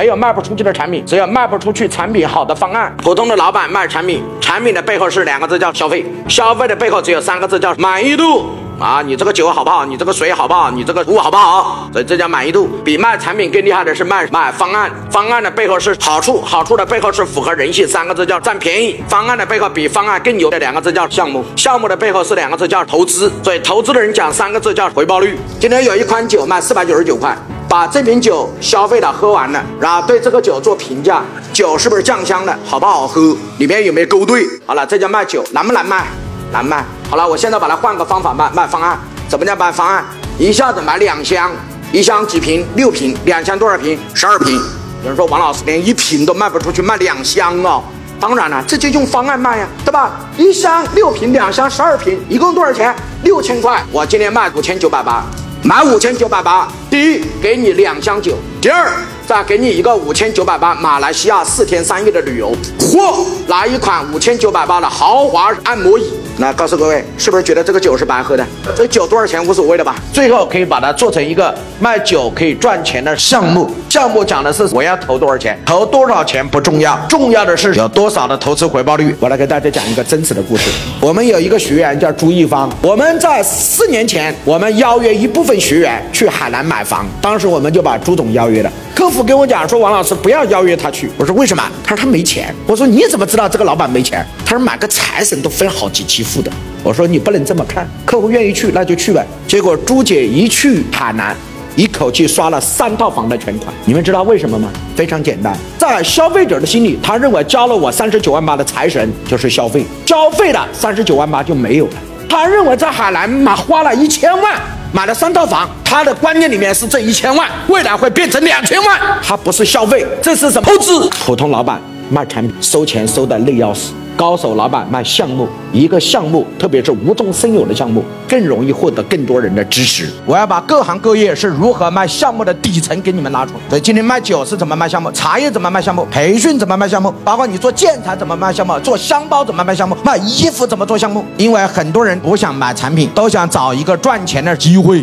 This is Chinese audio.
没有卖不出去的产品，只有卖不出去产品好的方案。普通的老板卖产品，产品的背后是两个字叫消费，消费的背后只有三个字叫满意度。啊，你这个酒好不好？你这个水好不好？你这个物好不好？所以这叫满意度。比卖产品更厉害的是卖卖方案，方案的背后是好处，好处的背后是符合人性，三个字叫占便宜。方案的背后比方案更牛的两个字叫项目，项目的背后是两个字叫投资。所以投资的人讲三个字叫回报率。今天有一款酒卖四百九十九块，把这瓶酒消费了喝完了，然后对这个酒做评价，酒是不是酱香的，好不好喝，里面有没有勾兑？好了，这叫卖酒，难不难卖？难卖。好了，我现在把它换个方法卖卖方案。怎么叫卖方案？一下子买两箱，一箱几瓶？六瓶。两箱多少瓶？十二瓶。有人说王老师连一瓶都卖不出去，卖两箱哦。当然了，这就用方案卖呀，对吧？一箱六瓶，两箱十二瓶，一共多少钱？六千块。我今天卖五千九百八，买五千九百八。第一，给你两箱酒；第二，再给你一个五千九百八马来西亚四天三夜的旅游，或拿一款五千九百八的豪华按摩椅。那告诉各位，是不是觉得这个酒是白喝的？这酒多少钱无所谓了吧？最后可以把它做成一个卖酒可以赚钱的项目。项目讲的是我要投多少钱，投多少钱不重要，重要的是有多少的投资回报率。我来给大家讲一个真实的故事。我们有一个学员叫朱一方，我们在四年前，我们邀约一部分学员去海南买房，当时我们就把朱总邀约了。客服跟我讲说，王老师不要邀约他去。我说为什么？他说他没钱。我说你怎么知道这个老板没钱？他说买个财神都分好几期付的。我说你不能这么看，客户愿意去那就去呗。结果朱姐一去海南，一口气刷了三套房的全款。你们知道为什么吗？非常简单，在消费者的心里，他认为交了我三十九万八的财神就是消费，交费了三十九万八就没有了。他认为在海南买花了一千万。买了三套房，他的观念里面是这一千万未来会变成两千万，他不是消费，这是什么？投资？普通老板卖产品收钱收的累要死，高手老板卖项目，一个项目特别是无中生有的项目，更容易获得更多人的支持。我要把各行各业是如何卖项目的底层给你们拉出来。所以今天卖酒是怎么卖项目，茶叶怎么卖项目，培训怎么卖项目，包括你做建材怎么卖项目，做箱包怎么卖项目，卖衣服怎么做项目。因为很多人不想买产品，都想找一个赚钱的机会。